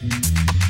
One